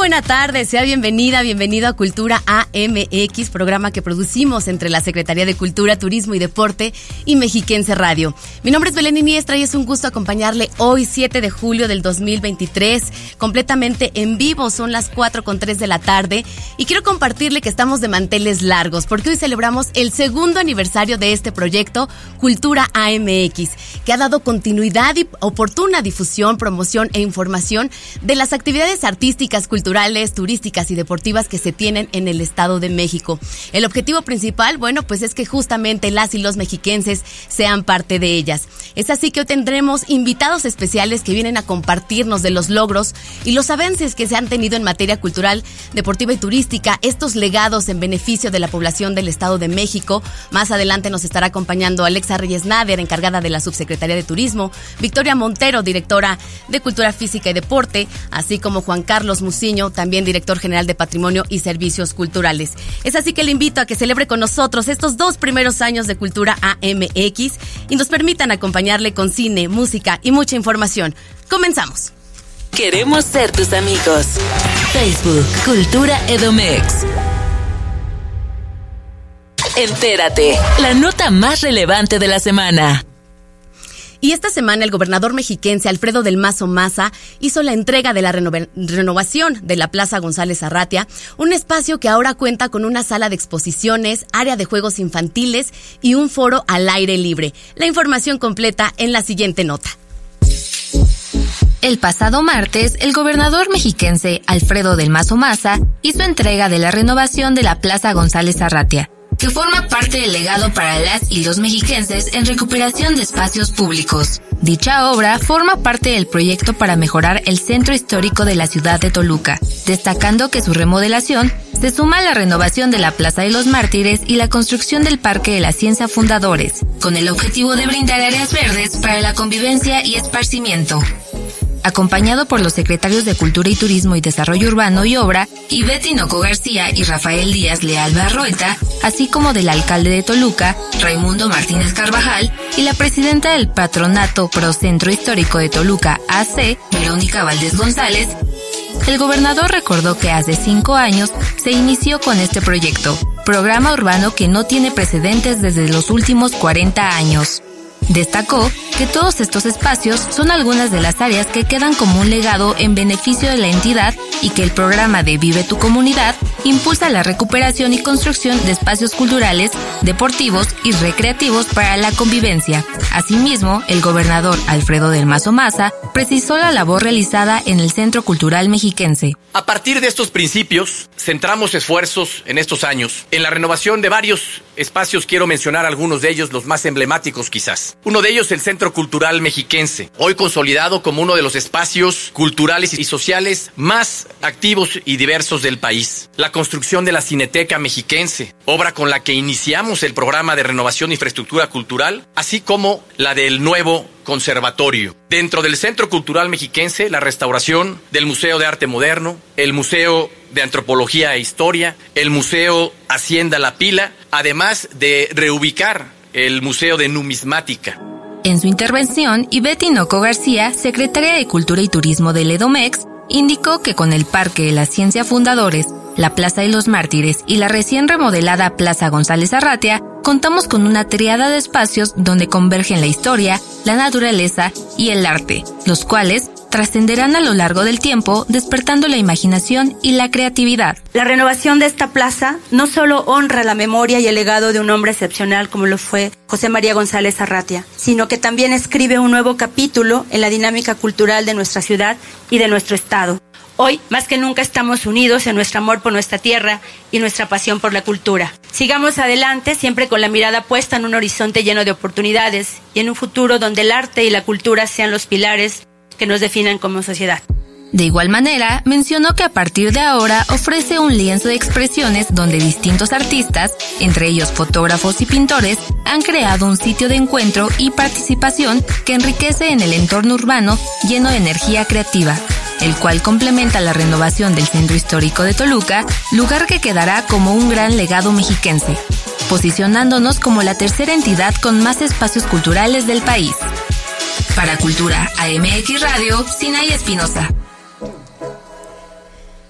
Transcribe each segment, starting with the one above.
Buena tarde, sea bienvenida, bienvenido a Cultura AMX, programa que producimos entre la Secretaría de Cultura, Turismo y Deporte y Mexiquense Radio. Mi nombre es Belén Iniestra y es un gusto acompañarle hoy 7 de julio del 2023, completamente en vivo, son las 4 con 3 de la tarde y quiero compartirle que estamos de manteles largos porque hoy celebramos el segundo aniversario de este proyecto Cultura AMX, que ha dado continuidad y oportuna difusión, promoción e información de las actividades artísticas culturales, turísticas y deportivas que se tienen en el Estado de México. El objetivo principal, bueno, pues es que justamente las y los mexiquenses sean parte de ellas. Es así que hoy tendremos invitados especiales que vienen a compartirnos de los logros y los avances que se han tenido en materia cultural, deportiva y turística, estos legados en beneficio de la población del Estado de México. Más adelante nos estará acompañando Alexa Reyes Nader, encargada de la Subsecretaría de Turismo, Victoria Montero, directora de Cultura Física y Deporte, así como Juan Carlos Muciño, también director general de Patrimonio y Servicios Culturales. Es así que le invito a que celebre con nosotros estos dos primeros años de Cultura AMX y nos permitan acompañarle con cine, música y mucha información. Comenzamos. Queremos ser tus amigos. Facebook, Cultura Edomex. Entérate, la nota más relevante de la semana. Y esta semana el gobernador mexiquense Alfredo del Mazo Maza hizo la entrega de la renovación de la Plaza González Arratia, un espacio que ahora cuenta con una sala de exposiciones, área de juegos infantiles y un foro al aire libre. La información completa en la siguiente nota. El pasado martes, el gobernador mexiquense Alfredo del Mazo Maza hizo entrega de la renovación de la Plaza González Arratia que forma parte del legado para las y los mexiquenses en recuperación de espacios públicos. Dicha obra forma parte del proyecto para mejorar el centro histórico de la ciudad de Toluca, destacando que su remodelación se suma a la renovación de la Plaza de los Mártires y la construcción del Parque de la Ciencia Fundadores, con el objetivo de brindar áreas verdes para la convivencia y esparcimiento acompañado por los secretarios de Cultura y Turismo y Desarrollo Urbano y Obra, Ivette Tinoco García y Rafael Díaz Leal Barroeta, así como del alcalde de Toluca, Raimundo Martínez Carvajal, y la presidenta del Patronato Pro Centro Histórico de Toluca, AC, Verónica Valdés González, el gobernador recordó que hace cinco años se inició con este proyecto, programa urbano que no tiene precedentes desde los últimos 40 años. Destacó que todos estos espacios son algunas de las áreas que quedan como un legado en beneficio de la entidad y que el programa de Vive tu Comunidad impulsa la recuperación y construcción de espacios culturales, deportivos y recreativos para la convivencia. Asimismo, el gobernador Alfredo del Mazo Maza precisó la labor realizada en el Centro Cultural Mexiquense. A partir de estos principios, centramos esfuerzos en estos años en la renovación de varios espacios. Quiero mencionar algunos de ellos, los más emblemáticos quizás. Uno de ellos, el Centro Cultural Mexiquense, hoy consolidado como uno de los espacios culturales y sociales más activos y diversos del país. La construcción de la Cineteca Mexiquense, obra con la que iniciamos el programa de renovación de infraestructura cultural, así como la del nuevo conservatorio. Dentro del Centro Cultural Mexiquense, la restauración del Museo de Arte Moderno, el Museo de Antropología e Historia, el Museo Hacienda La Pila, además de reubicar el Museo de Numismática. En su intervención, Ivette Noco García, secretaria de Cultura y Turismo del EDOMEX, indicó que con el Parque de la Ciencia Fundadores, la Plaza de los Mártires y la recién remodelada Plaza González Arratia, contamos con una triada de espacios donde convergen la historia, la naturaleza y el arte, los cuales trascenderán a lo largo del tiempo, despertando la imaginación y la creatividad. La renovación de esta plaza no solo honra la memoria y el legado de un hombre excepcional como lo fue José María González Arratia, sino que también escribe un nuevo capítulo en la dinámica cultural de nuestra ciudad y de nuestro estado. Hoy, más que nunca, estamos unidos en nuestro amor por nuestra tierra y nuestra pasión por la cultura. Sigamos adelante, siempre con la mirada puesta en un horizonte lleno de oportunidades y en un futuro donde el arte y la cultura sean los pilares que nos definan como sociedad. De igual manera, mencionó que a partir de ahora ofrece un lienzo de expresiones donde distintos artistas, entre ellos fotógrafos y pintores, han creado un sitio de encuentro y participación que enriquece en el entorno urbano lleno de energía creativa, el cual complementa la renovación del centro histórico de Toluca, lugar que quedará como un gran legado mexiquense, posicionándonos como la tercera entidad con más espacios culturales del país. Para Cultura AMX Radio, Sinay Espinosa.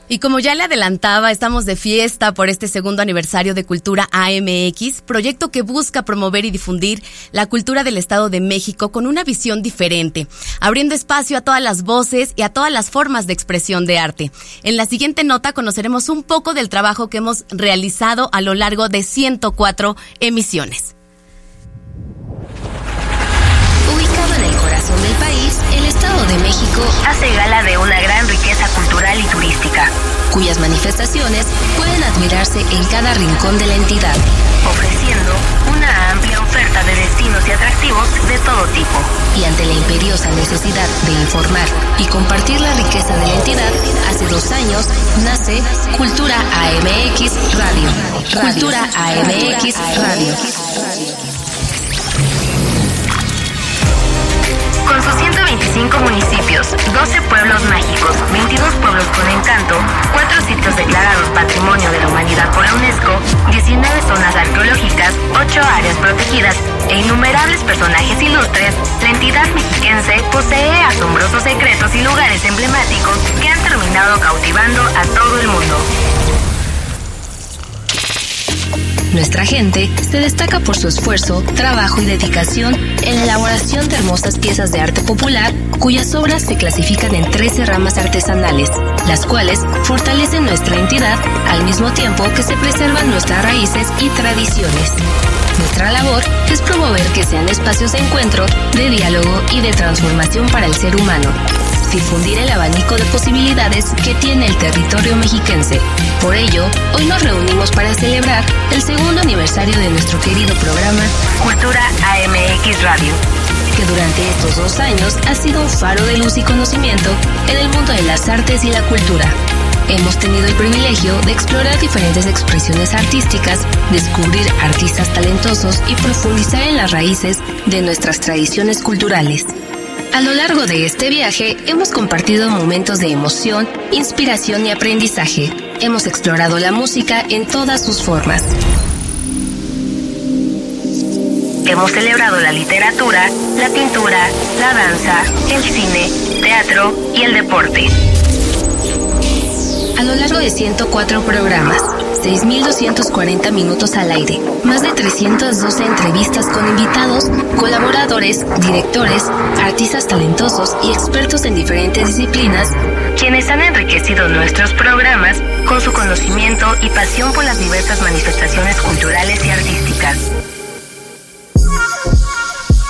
Y como ya le adelantaba, estamos de fiesta por este segundo aniversario de Cultura AMX, proyecto que busca promover y difundir la cultura del Estado de México con una visión diferente, abriendo espacio a todas las voces y a todas las formas de expresión de arte. En la siguiente nota conoceremos un poco del trabajo que hemos realizado a lo largo de 104 emisiones. Corazón del país, el Estado de México hace gala de una gran riqueza cultural y turística, cuyas manifestaciones pueden admirarse en cada rincón de la entidad, ofreciendo una amplia oferta de destinos y atractivos de todo tipo. Y ante la imperiosa necesidad de informar y compartir la riqueza de la entidad, hace dos años nace Cultura AMX Radio. Cultura AMX Radio. 22 pueblos con encanto, 4 sitios declarados Patrimonio de la Humanidad por la UNESCO, 19 zonas arqueológicas, 8 áreas protegidas e innumerables personajes ilustres, la entidad mexiquense posee asombrosos secretos y lugares emblemáticos que han terminado cautivando a todo el mundo. Nuestra gente se destaca por su esfuerzo, trabajo y dedicación en la elaboración de hermosas piezas de arte popular, cuyas obras se clasifican en 13 ramas artesanales, las cuales fortalecen nuestra entidad al mismo tiempo que se preservan nuestras raíces y tradiciones. Nuestra labor es promover que sean espacios de encuentro, de diálogo y de transformación para el ser humano, difundir el abanico de posibilidades que tiene el territorio mexiquense. Por ello, hoy nos reunimos para celebrar el segundo aniversario de nuestro querido programa Cultura AMX Radio, que durante estos dos años ha sido un faro de luz y conocimiento en el mundo de las artes y la cultura. Hemos tenido el privilegio de explorar diferentes expresiones artísticas, descubrir artistas talentosos y profundizar en las raíces de nuestras tradiciones culturales. A lo largo de este viaje hemos compartido momentos de emoción, inspiración y aprendizaje. Hemos explorado la música en todas sus formas. Hemos celebrado la literatura, la pintura, la danza, el cine, teatro y el deporte. A lo largo de 104 programas, 6.240 minutos al aire, más de 312 entrevistas con invitados, colaboradores, directores, artistas talentosos y expertos en diferentes disciplinas, quienes han enriquecido nuestros programas con su conocimiento y pasión por las diversas manifestaciones culturales y artísticas.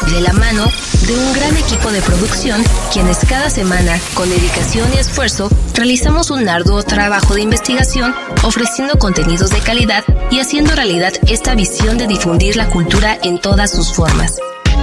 De la mano de un gran equipo de producción, quienes cada semana, con dedicación y esfuerzo, realizamos un arduo trabajo de investigación, ofreciendo contenidos de calidad y haciendo realidad esta visión de difundir la cultura en todas sus formas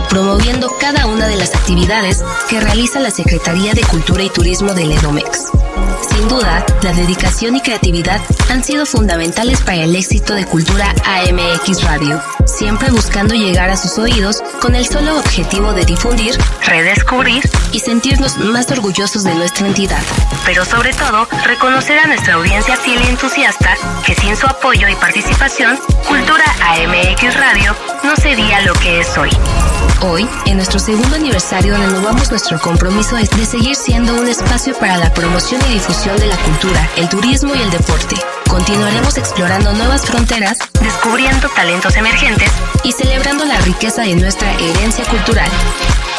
promoviendo cada una de las actividades que realiza la Secretaría de Cultura y Turismo del EDOMEX. Sin duda, la dedicación y creatividad han sido fundamentales para el éxito de Cultura AMX Radio, siempre buscando llegar a sus oídos con el solo objetivo de difundir, redescubrir y sentirnos más orgullosos de nuestra entidad. Pero sobre todo, reconocer a nuestra audiencia fiel y entusiasta que sin su apoyo y participación, Cultura AMX Radio no sería lo que es hoy. Hoy, en nuestro segundo aniversario, renovamos nuestro compromiso de seguir siendo un espacio para la promoción y difusión de la cultura, el turismo y el deporte. Continuaremos explorando nuevas fronteras, descubriendo talentos emergentes y celebrando la riqueza de nuestra herencia cultural.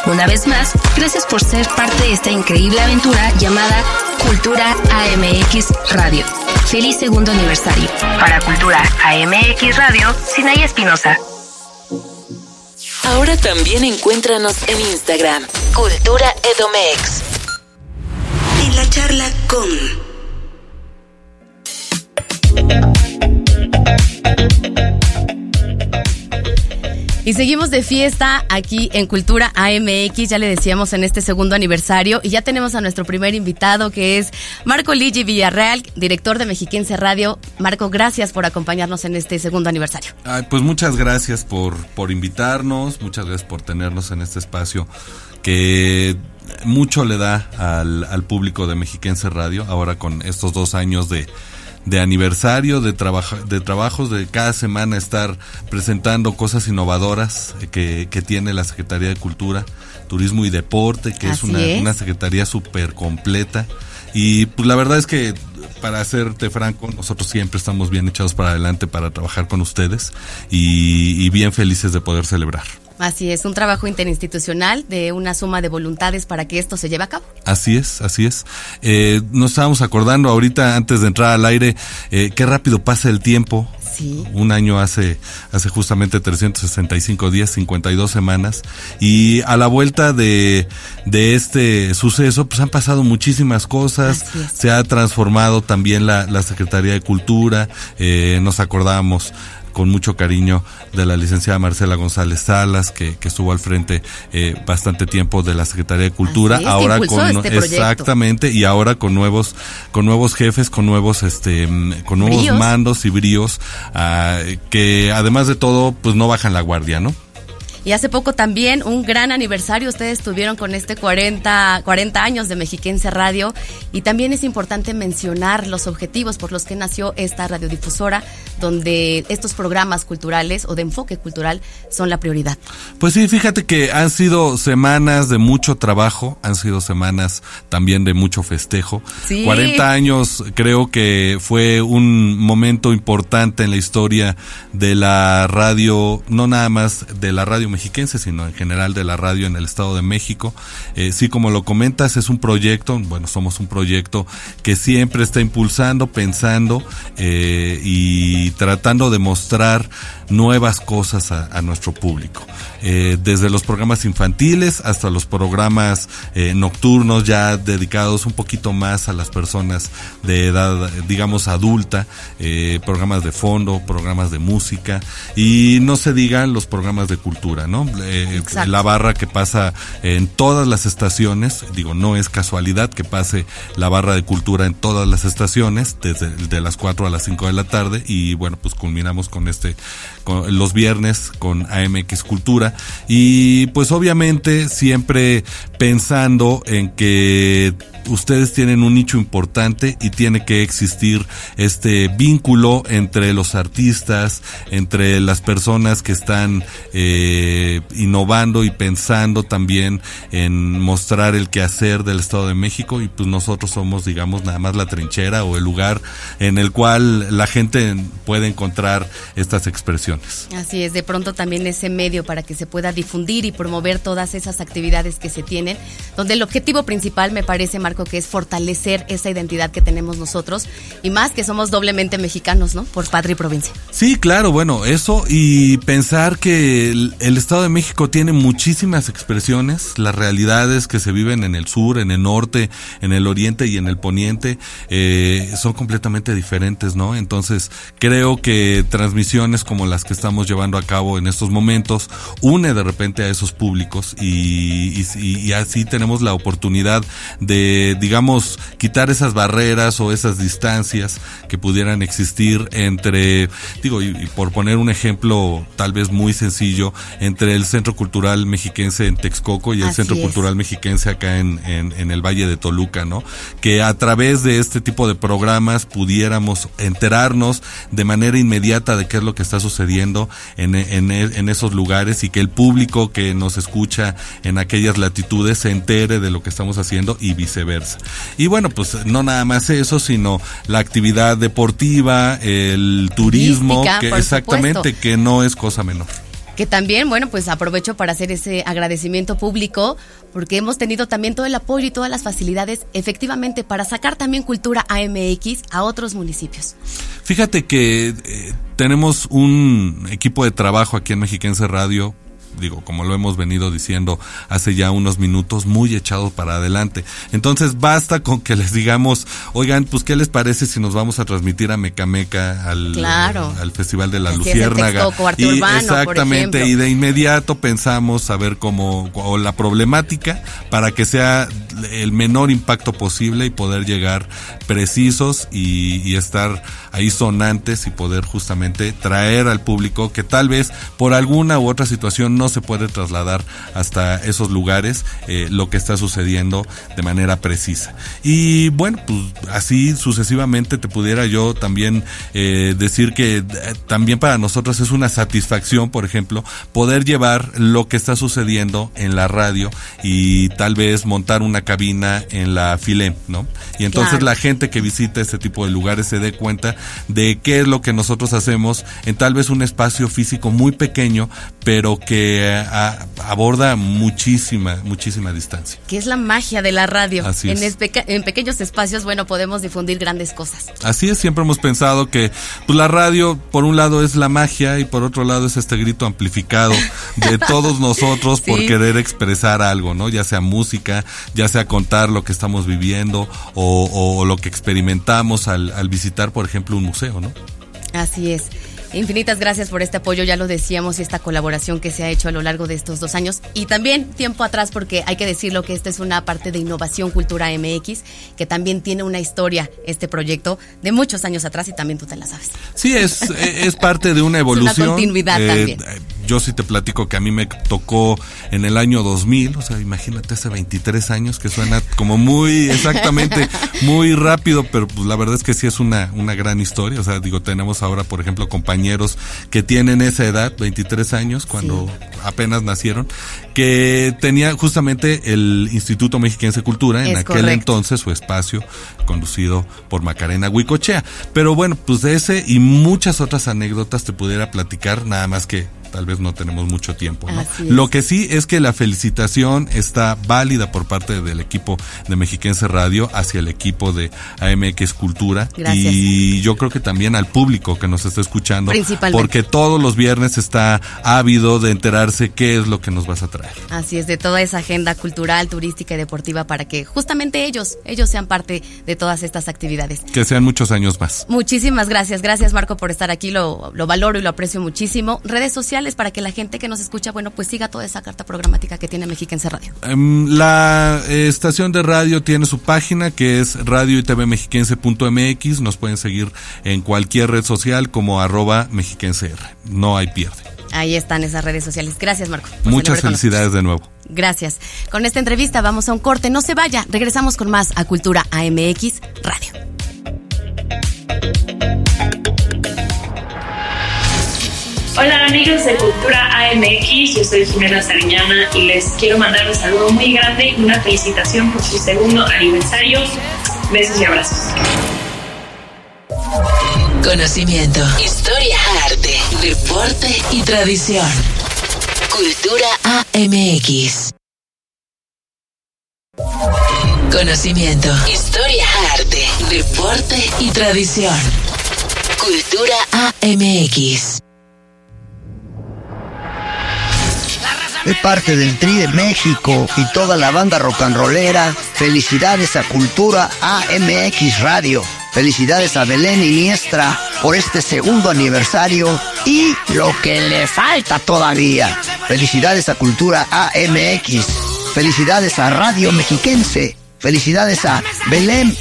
Una vez más, gracias por ser parte de esta increíble aventura llamada Cultura AMX Radio. Feliz segundo aniversario. Para Cultura AMX Radio, Sinaya Espinosa. Ahora también encuéntranos en Instagram, Cultura Edomex. En la charla con... Y seguimos de fiesta aquí en Cultura AMX, ya le decíamos en este segundo aniversario, y ya tenemos a nuestro primer invitado que es Marco Ligi Villarreal, director de Mexiquense Radio. Marco, gracias por acompañarnos en este segundo aniversario. Ay, pues muchas gracias por, por invitarnos, muchas gracias por tenernos en este espacio que mucho le da al, al público de Mexiquense Radio, ahora con estos dos años de de aniversario, de, trabajo, de trabajos, de cada semana estar presentando cosas innovadoras que, que tiene la Secretaría de Cultura, Turismo y Deporte, que es una, una secretaría súper completa. Y pues la verdad es que, para serte franco, nosotros siempre estamos bien echados para adelante para trabajar con ustedes y, y bien felices de poder celebrar. Así es, un trabajo interinstitucional de una suma de voluntades para que esto se lleve a cabo. Así es, así es. Eh, nos estábamos acordando ahorita, antes de entrar al aire, eh, qué rápido pasa el tiempo. Sí. Un año hace, hace justamente 365 días, 52 semanas. Y a la vuelta de, de este suceso, pues han pasado muchísimas cosas. Se ha transformado también la, la Secretaría de Cultura. Eh, nos acordamos con mucho cariño de la licenciada Marcela González Salas, que, que estuvo al frente eh, bastante tiempo de la Secretaría de Cultura, es, ahora con este exactamente y ahora con nuevos con nuevos jefes, con nuevos este con nuevos ¿Bríos? mandos y bríos ah, que además de todo pues no bajan la guardia, ¿no? Y hace poco también un gran aniversario, ustedes tuvieron con este 40, 40 años de Mexiquense Radio y también es importante mencionar los objetivos por los que nació esta radiodifusora, donde estos programas culturales o de enfoque cultural son la prioridad. Pues sí, fíjate que han sido semanas de mucho trabajo, han sido semanas también de mucho festejo. Sí. 40 años creo que fue un momento importante en la historia de la radio, no nada más de la radio mexiquense, sino en general de la radio en el Estado de México. Eh, sí, como lo comentas, es un proyecto, bueno, somos un proyecto que siempre está impulsando, pensando eh, y tratando de mostrar nuevas cosas a, a nuestro público. Eh, desde los programas infantiles hasta los programas eh, nocturnos ya dedicados un poquito más a las personas de edad, digamos, adulta, eh, programas de fondo, programas de música y no se digan los programas de cultura, ¿no? Eh, la barra que pasa en todas las estaciones, digo, no es casualidad que pase la barra de cultura en todas las estaciones, desde de las 4 a las 5 de la tarde y bueno, pues culminamos con este, con los viernes con AMX Cultura. Y pues obviamente siempre pensando en que ustedes tienen un nicho importante y tiene que existir este vínculo entre los artistas, entre las personas que están eh, innovando y pensando también en mostrar el quehacer del Estado de México y pues nosotros somos digamos nada más la trinchera o el lugar en el cual la gente puede encontrar estas expresiones. Así es, de pronto también ese medio para que se pueda difundir y promover todas esas actividades que se tienen, donde el objetivo principal me parece, Marco, que es fortalecer esa identidad que tenemos nosotros y más que somos doblemente mexicanos, ¿no? Por patria y provincia. Sí, claro, bueno, eso y pensar que el, Estado de México tiene muchísimas expresiones, las realidades que se viven en el sur, en el norte, en el oriente y en el poniente eh, son completamente diferentes, ¿no? Entonces creo que transmisiones como las que estamos llevando a cabo en estos momentos une de repente a esos públicos y así tenemos la oportunidad de, digamos, quitar esas barreras o esas distancias que pudieran existir entre, digo, y, y por poner un ejemplo tal vez muy sencillo, entre el Centro Cultural Mexiquense en Texcoco y el Así Centro es. Cultural Mexiquense acá en, en, en el Valle de Toluca, ¿no? Que a través de este tipo de programas pudiéramos enterarnos de manera inmediata de qué es lo que está sucediendo en, en, en esos lugares y que el público que nos escucha en aquellas latitudes se entere de lo que estamos haciendo y viceversa. Y bueno, pues no nada más eso, sino la actividad deportiva, el turismo, que exactamente, supuesto. que no es cosa menor. Que también, bueno, pues aprovecho para hacer ese agradecimiento público porque hemos tenido también todo el apoyo y todas las facilidades efectivamente para sacar también cultura AMX a otros municipios. Fíjate que eh, tenemos un equipo de trabajo aquí en Mexiquense Radio digo, como lo hemos venido diciendo hace ya unos minutos, muy echados para adelante. Entonces basta con que les digamos, oigan, pues qué les parece si nos vamos a transmitir a Mecameca al, al Festival de la Luciérnaga. y, exactamente, y de inmediato pensamos a ver cómo, o la problemática para que sea el menor impacto posible y poder llegar precisos y, y estar ahí sonantes y poder justamente traer al público que tal vez por alguna u otra situación no se puede trasladar hasta esos lugares eh, lo que está sucediendo de manera precisa. Y bueno, pues así sucesivamente te pudiera yo también eh, decir que eh, también para nosotros es una satisfacción, por ejemplo, poder llevar lo que está sucediendo en la radio y tal vez montar una cabina en la FILEM, ¿no? Y entonces la gente que visita este tipo de lugares se dé cuenta de qué es lo que nosotros hacemos en tal vez un espacio físico muy pequeño, pero que eh, aborda muchísima, muchísima distancia. Que es la magia de la radio. Así en, en pequeños espacios, bueno, podemos difundir grandes cosas. Así es, siempre hemos pensado que pues, la radio, por un lado, es la magia y por otro lado es este grito amplificado de todos nosotros por querer expresar algo, ¿no? Ya sea música, ya sea contar lo que estamos viviendo o, lo que experimentamos al, al visitar, por ejemplo, un museo, ¿no? Así es. Infinitas gracias por este apoyo, ya lo decíamos, y esta colaboración que se ha hecho a lo largo de estos dos años. Y también tiempo atrás, porque hay que decirlo que esta es una parte de Innovación Cultura MX, que también tiene una historia, este proyecto, de muchos años atrás y también tú te la sabes. Sí, es, es parte de una evolución. una continuidad eh, también. Yo sí te platico que a mí me tocó en el año 2000, o sea, imagínate hace 23 años, que suena como muy exactamente, muy rápido, pero pues la verdad es que sí es una, una gran historia. O sea, digo, tenemos ahora, por ejemplo, compañeros que tienen esa edad, 23 años, cuando apenas nacieron, que tenía justamente el Instituto Mexiquense de Cultura, en aquel entonces su espacio conducido por Macarena Huicochea. Pero bueno, pues de ese y muchas otras anécdotas te pudiera platicar, nada más que tal vez no tenemos mucho tiempo. Lo que sí es que la felicitación está válida por parte del equipo de Mexiquense Radio hacia el equipo de AMX Cultura y yo creo que también al público que nos está escuchando, porque todos los viernes está ávido de enterarse qué es lo que nos vas a traer. Así es, de toda esa agenda cultural, turística y deportiva para que justamente ellos, ellos sean parte de todas estas actividades. Que sean muchos años más. Muchísimas gracias, gracias Marco por estar aquí, lo, lo valoro y lo aprecio muchísimo. Redes sociales para que la gente que nos escucha, bueno, pues siga toda esa carta programática que tiene Mexiquense Radio? Em, la eh, estación de radio tiene su página que es radio y TV mexiquense.mx. Nos pueden seguir en cualquier red social como arroba mexiquense No hay pierde. Ahí están esas redes sociales. Gracias, Marco. Muchas felicidades de nuevo. Gracias. Con esta entrevista vamos a un corte. No se vaya. Regresamos con más a Cultura AMX Radio. Hola amigos de Cultura AMX, yo soy Jimena Sariñana y les quiero mandar un saludo muy grande y una felicitación por su segundo aniversario. Besos y abrazos. Conocimiento, historia, arte, deporte y tradición. Cultura AMX. Conocimiento, historia, arte, deporte y tradición. Cultura AMX. Es parte del Tri de México y toda la banda rock and rollera. Felicidades a Cultura AMX Radio. Felicidades a Belén Iniestra por este segundo aniversario y lo que le falta todavía. Felicidades a Cultura AMX. Felicidades a Radio Mexiquense. Felicidades a Belén.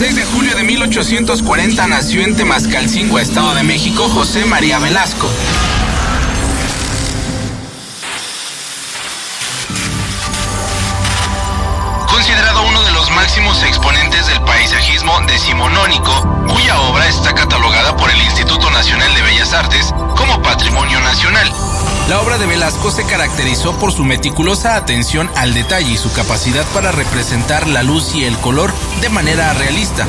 6 de julio de 1840 nació en Temascalcingo, Estado de México, José María Velasco. Máximos exponentes del paisajismo decimonónico, cuya obra está catalogada por el Instituto Nacional de Bellas Artes como Patrimonio Nacional. La obra de Velasco se caracterizó por su meticulosa atención al detalle y su capacidad para representar la luz y el color de manera realista.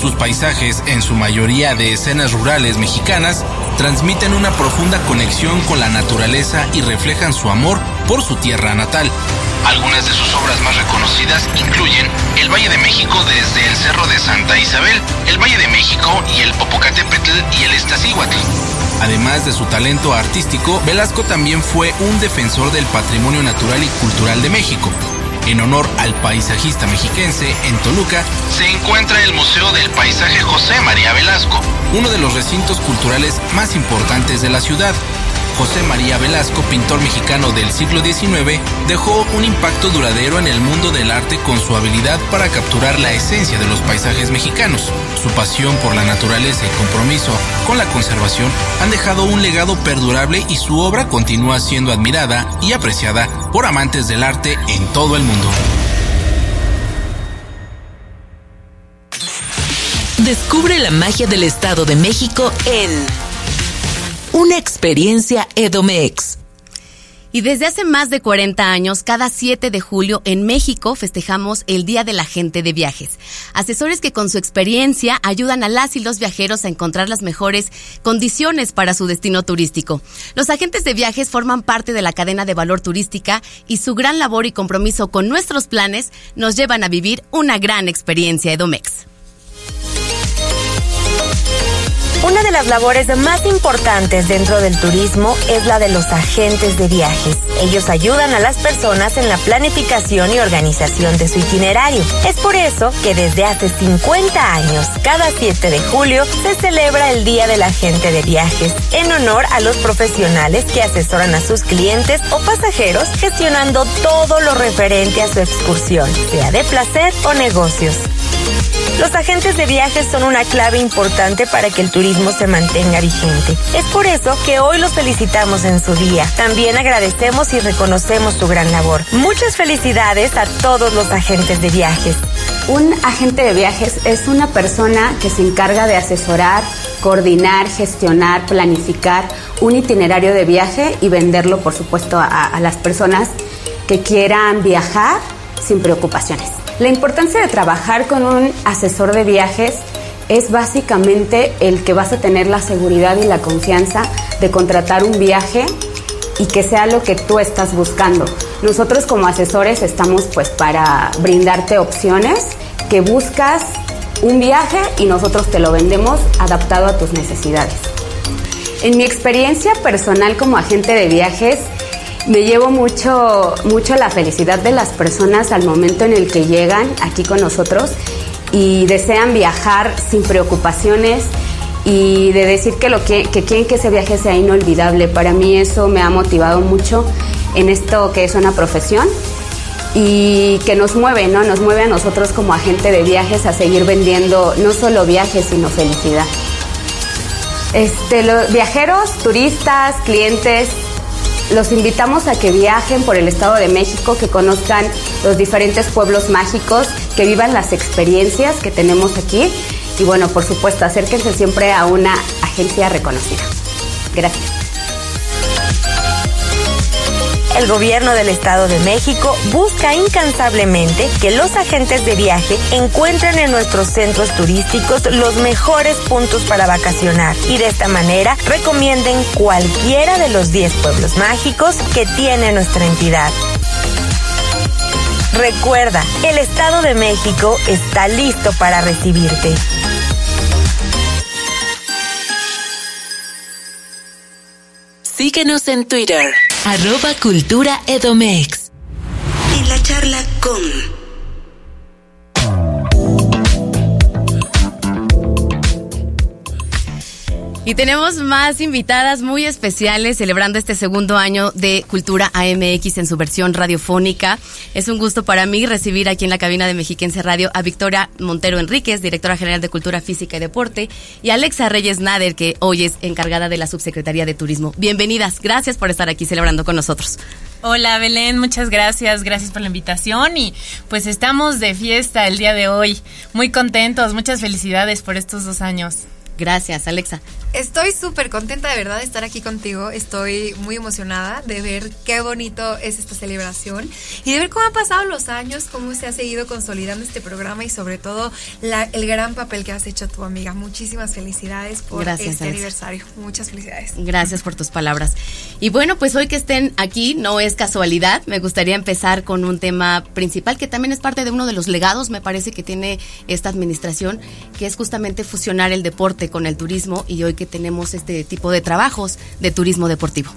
Sus paisajes, en su mayoría de escenas rurales mexicanas, transmiten una profunda conexión con la naturaleza y reflejan su amor por su tierra natal. Algunas de sus obras más reconocidas incluyen El Valle de México desde el Cerro de Santa Isabel, El Valle de México y el Popocatépetl y el Estacíhuatl. Además de su talento artístico, Velasco también fue un defensor del patrimonio natural y cultural de México. En honor al paisajista mexiquense, en Toluca se encuentra el Museo del Paisaje José María Velasco, uno de los recintos culturales más importantes de la ciudad, José María Velasco, pintor mexicano del siglo XIX, dejó un impacto duradero en el mundo del arte con su habilidad para capturar la esencia de los paisajes mexicanos. Su pasión por la naturaleza y compromiso con la conservación han dejado un legado perdurable y su obra continúa siendo admirada y apreciada por amantes del arte en todo el mundo. Descubre la magia del Estado de México en una experiencia Edomex. Y desde hace más de 40 años, cada 7 de julio en México festejamos el Día de la Gente de Viajes. Asesores que con su experiencia ayudan a las y los viajeros a encontrar las mejores condiciones para su destino turístico. Los agentes de viajes forman parte de la cadena de valor turística y su gran labor y compromiso con nuestros planes nos llevan a vivir una gran experiencia Edomex. Una de las labores más importantes dentro del turismo es la de los agentes de viajes. Ellos ayudan a las personas en la planificación y organización de su itinerario. Es por eso que desde hace 50 años, cada 7 de julio, se celebra el Día del Agente de Viajes, en honor a los profesionales que asesoran a sus clientes o pasajeros gestionando todo lo referente a su excursión, sea de placer o negocios. Los agentes de viajes son una clave importante para que el turismo se mantenga vigente. Es por eso que hoy los felicitamos en su día. También agradecemos y reconocemos su gran labor. Muchas felicidades a todos los agentes de viajes. Un agente de viajes es una persona que se encarga de asesorar, coordinar, gestionar, planificar un itinerario de viaje y venderlo, por supuesto, a, a las personas que quieran viajar sin preocupaciones. La importancia de trabajar con un asesor de viajes es básicamente el que vas a tener la seguridad y la confianza de contratar un viaje y que sea lo que tú estás buscando. Nosotros como asesores estamos pues para brindarte opciones que buscas un viaje y nosotros te lo vendemos adaptado a tus necesidades. En mi experiencia personal como agente de viajes, me llevo mucho, mucho la felicidad de las personas al momento en el que llegan aquí con nosotros y desean viajar sin preocupaciones y de decir que lo que, que quieren que ese viaje sea inolvidable. Para mí eso me ha motivado mucho en esto que es una profesión y que nos mueve, ¿no? Nos mueve a nosotros como agente de viajes a seguir vendiendo no solo viajes, sino felicidad. Este, los viajeros, turistas, clientes, los invitamos a que viajen por el Estado de México, que conozcan los diferentes pueblos mágicos, que vivan las experiencias que tenemos aquí y bueno, por supuesto, acérquense siempre a una agencia reconocida. Gracias. El gobierno del Estado de México busca incansablemente que los agentes de viaje encuentren en nuestros centros turísticos los mejores puntos para vacacionar y de esta manera recomienden cualquiera de los 10 pueblos mágicos que tiene nuestra entidad. Recuerda, el Estado de México está listo para recibirte. Síguenos en Twitter, arroba Cultura Edomex. En la charla con... Y tenemos más invitadas muy especiales celebrando este segundo año de Cultura AMX en su versión radiofónica. Es un gusto para mí recibir aquí en la cabina de Mexiquense Radio a Victoria Montero Enríquez, directora general de Cultura Física y Deporte, y Alexa Reyes Nader, que hoy es encargada de la Subsecretaría de Turismo. Bienvenidas, gracias por estar aquí celebrando con nosotros. Hola Belén, muchas gracias, gracias por la invitación y pues estamos de fiesta el día de hoy, muy contentos, muchas felicidades por estos dos años. Gracias, Alexa. Estoy súper contenta de verdad de estar aquí contigo. Estoy muy emocionada de ver qué bonito es esta celebración y de ver cómo han pasado los años, cómo se ha seguido consolidando este programa y sobre todo la, el gran papel que has hecho tu amiga. Muchísimas felicidades por Gracias, este Alexa. aniversario. Muchas felicidades. Gracias por tus palabras. Y bueno, pues hoy que estén aquí no es casualidad. Me gustaría empezar con un tema principal que también es parte de uno de los legados, me parece que tiene esta administración, que es justamente fusionar el deporte con el turismo y hoy que tenemos este tipo de trabajos de turismo deportivo.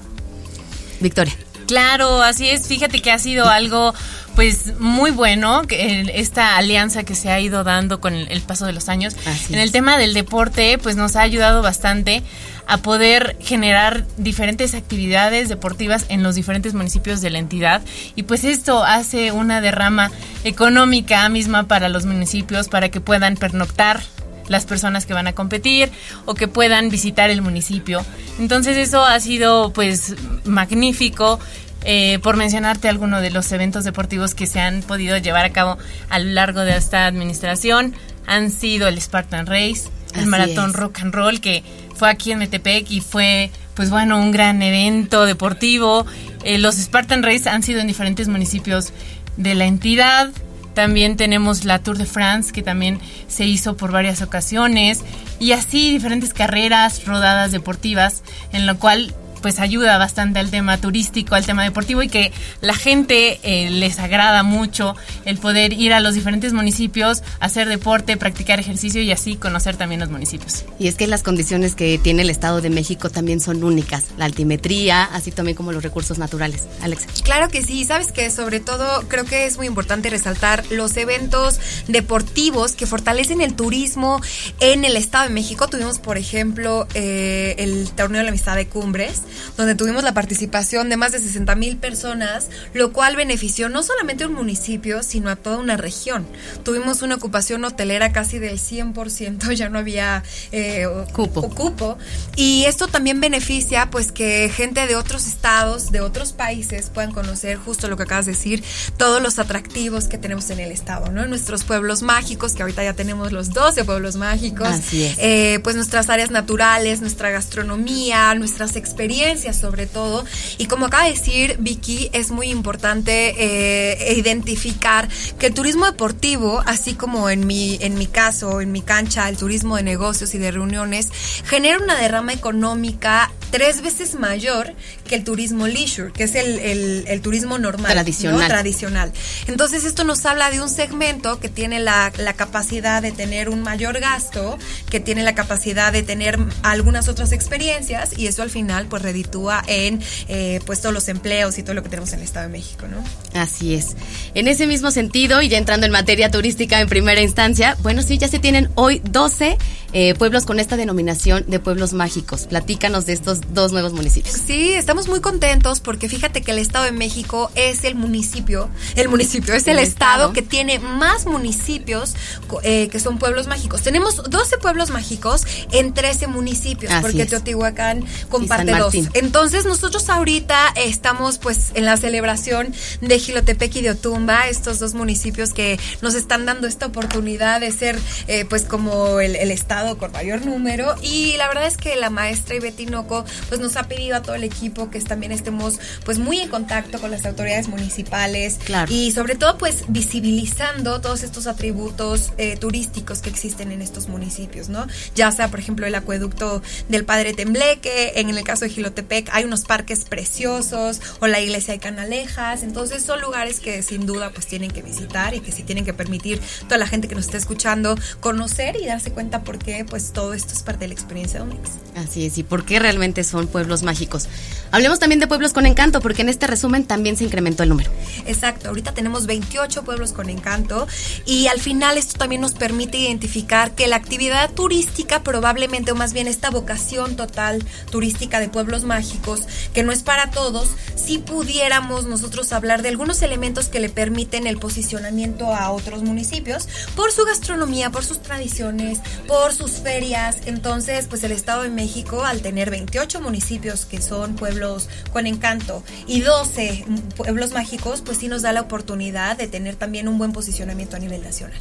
Victoria. Claro, así es. Fíjate que ha sido algo pues muy bueno esta alianza que se ha ido dando con el, paso de los años. en el tema del deporte, pues nos ha ayudado bastante a poder generar diferentes actividades deportivas en los diferentes municipios de la entidad y pues esto hace una derrama económica misma para los municipios para que puedan pernoctar las personas que van a competir o que puedan visitar el municipio. Entonces eso ha sido pues magnífico. Eh, por mencionarte algunos de los eventos deportivos que se han podido llevar a cabo a lo largo de esta administración, han sido el Spartan Race, el Maratón Rock and Roll, que fue aquí en Metepec y fue, pues bueno, un gran evento deportivo. Eh, los Spartan Race han sido en diferentes municipios de la entidad. También tenemos la Tour de France, que también se hizo por varias ocasiones. Y así diferentes carreras, rodadas deportivas, en lo cual pues ayuda bastante al tema turístico, al tema deportivo y que la gente eh, les agrada mucho el poder ir a los diferentes municipios, hacer deporte, practicar ejercicio y así conocer también los municipios. Y es que las condiciones que tiene el Estado de México también son únicas, la altimetría, así también como los recursos naturales. Alexa. Claro que sí, sabes que sobre todo creo que es muy importante resaltar los eventos deportivos que fortalecen el turismo en el Estado de México. Tuvimos, por ejemplo, eh, el torneo de la amistad de cumbres, donde tuvimos la participación de más de 60 mil personas, lo cual benefició no solamente a un municipio, sino a toda una región. Tuvimos una ocupación hotelera casi del 100%, ya no había eh, cupo. cupo. Y esto también beneficia pues que gente de otros estados, de otros países puedan conocer justo lo que acabas de decir, todos los atractivos que tenemos en el estado, ¿no? Nuestros pueblos mágicos, que ahorita ya tenemos los 12 pueblos mágicos, eh, pues nuestras áreas naturales, nuestra gastronomía, nuestras experiencias sobre todo. Y como acaba de decir Vicky, es muy importante eh, identificar que el turismo deportivo, así como en mi, en mi caso, en mi cancha, el turismo de negocios y de reuniones, genera una derrama económica tres veces mayor que el turismo leisure, que es el, turismo normal. Tradicional. Tradicional. Entonces esto nos habla de un segmento que tiene la, la capacidad de tener un mayor gasto, que tiene la capacidad de tener algunas otras experiencias y eso al final pues reditúa en eh, pues todos los empleos y todo lo que tenemos en el Estado de México, ¿no? Así es. En ese mismo sentido, y ya entrando en materia turística en primera instancia, bueno, sí, ya se tienen hoy 12 eh, pueblos con esta denominación de pueblos mágicos. Platícanos de estos dos nuevos municipios. Sí, estamos muy contentos porque fíjate que el Estado de México es el municipio, el municipio es el, estado, que tiene más municipios eh, que son pueblos mágicos. Tenemos 12 pueblos mágicos en 13 municipios, porque Teotihuacán comparte dos. Entonces nosotros ahorita estamos pues en la celebración de Gilotepec y de Otumba, estos dos municipios que nos están dando esta oportunidad de ser eh, pues como el, estado con mayor número. Y la verdad es que la maestra Ivette Noco pues nos ha pedido a todo el equipo que también estemos pues muy en contacto con las autoridades municipales y sobre todo pues visibilizando todos estos atributos eh, turísticos que existen en estos municipios, ¿no? Ya sea por ejemplo el acueducto del Padre Tembleque, en el caso de Gilotepec hay unos parques preciosos o la iglesia de Canalejas, entonces son lugares que sin duda pues tienen que visitar y que sí tienen que permitir toda la gente que nos está escuchando conocer y darse cuenta por qué pues todo esto es parte de la experiencia de Onyx. Así es, y por qué realmente son pueblos mágicos. Hablemos también de pueblos con encanto, porque en este resumen también se incrementó el número. Exacto, ahorita tenemos 28 pueblos con encanto y al final esto también nos permite identificar que la actividad turística probablemente, o más bien esta vocación total turística de pueblos mágicos, que no es para todos, si pudiéramos nosotros hablar de algunos elementos que le permiten el posicionamiento a otros municipios por su gastronomía, por sus tradiciones, por sus ferias. Entonces, pues el Estado de México, al tener 28 municipios que son pueblos con encanto y 12 pueblos mágicos, pues sí nos da la oportunidad de tener también un buen posicionamiento a nivel nacional.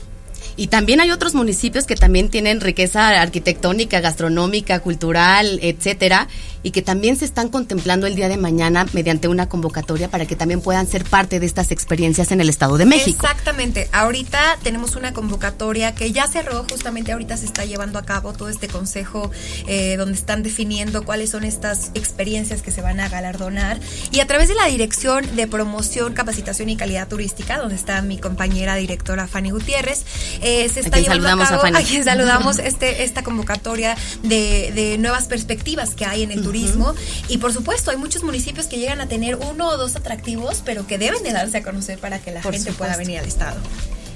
Y también hay otros municipios que también tienen riqueza arquitectónica, gastronómica, cultural, etcétera, y que también se están contemplando el día de mañana mediante una convocatoria para que también puedan ser parte de estas experiencias en el Estado de México. Exactamente. Ahorita tenemos una convocatoria que ya cerró, justamente ahorita se está llevando a cabo todo este consejo eh, donde están definiendo cuáles son estas experiencias que se van a galardonar. Y a través de la Dirección de Promoción, Capacitación y Calidad Turística, donde está mi compañera directora Fanny Gutiérrez, eh, se está llevando a cabo, a, quien saludamos este, esta convocatoria de, de nuevas perspectivas que hay en el turismo. Y por supuesto, hay muchos municipios que llegan a tener uno o dos atractivos, pero que deben de darse a conocer para que la gente pueda venir al estado.